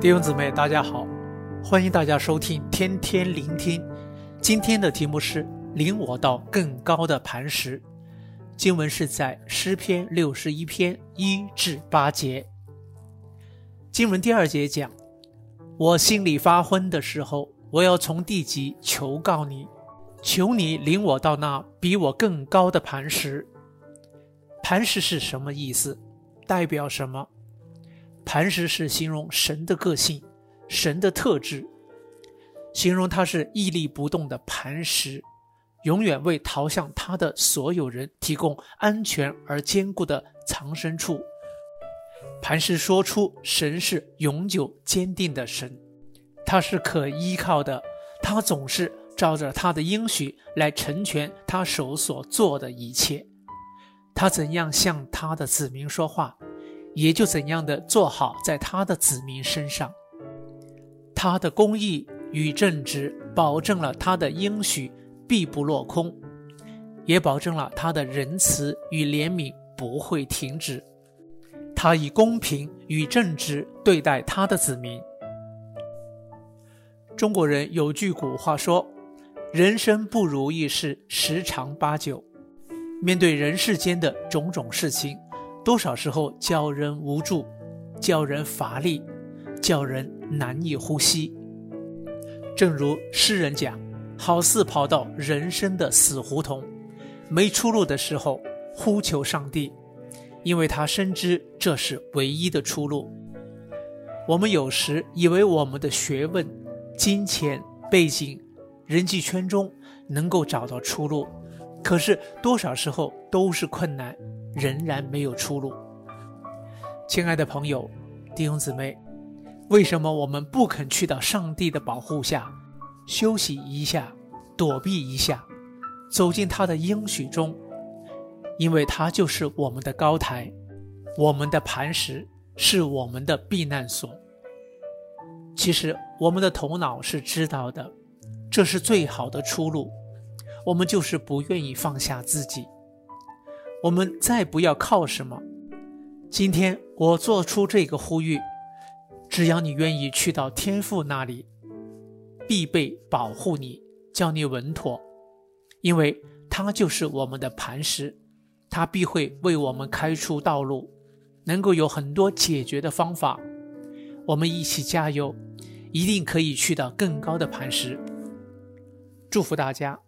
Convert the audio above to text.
弟兄姊妹，大家好，欢迎大家收听天天聆听。今天的题目是“领我到更高的磐石”。经文是在诗篇六十一篇一至八节。经文第二节讲：“我心里发昏的时候，我要从地极求告你，求你领我到那比我更高的磐石。”磐石是什么意思？代表什么？磐石是形容神的个性、神的特质，形容他是屹立不动的磐石，永远为逃向他的所有人提供安全而坚固的藏身处。磐石说出神是永久坚定的神，他是可依靠的，他总是照着他的应许来成全他手所做的一切。他怎样向他的子民说话，也就怎样的做好在他的子民身上，他的公义与正直保证了他的应许必不落空，也保证了他的仁慈与怜悯不会停止。他以公平与正直对待他的子民。中国人有句古话说：“人生不如意事十常八九。”面对人世间的种种事情。多少时候叫人无助，叫人乏力，叫人难以呼吸。正如诗人讲，好似跑到人生的死胡同，没出路的时候，呼求上帝，因为他深知这是唯一的出路。我们有时以为我们的学问、金钱、背景、人际圈中能够找到出路，可是多少时候都是困难。仍然没有出路。亲爱的朋友、弟兄姊妹，为什么我们不肯去到上帝的保护下，休息一下，躲避一下，走进他的应许中？因为他就是我们的高台，我们的磐石，是我们的避难所。其实我们的头脑是知道的，这是最好的出路，我们就是不愿意放下自己。我们再不要靠什么。今天我做出这个呼吁：只要你愿意去到天父那里，必被保护你，叫你稳妥，因为他就是我们的磐石，他必会为我们开出道路，能够有很多解决的方法。我们一起加油，一定可以去到更高的磐石。祝福大家。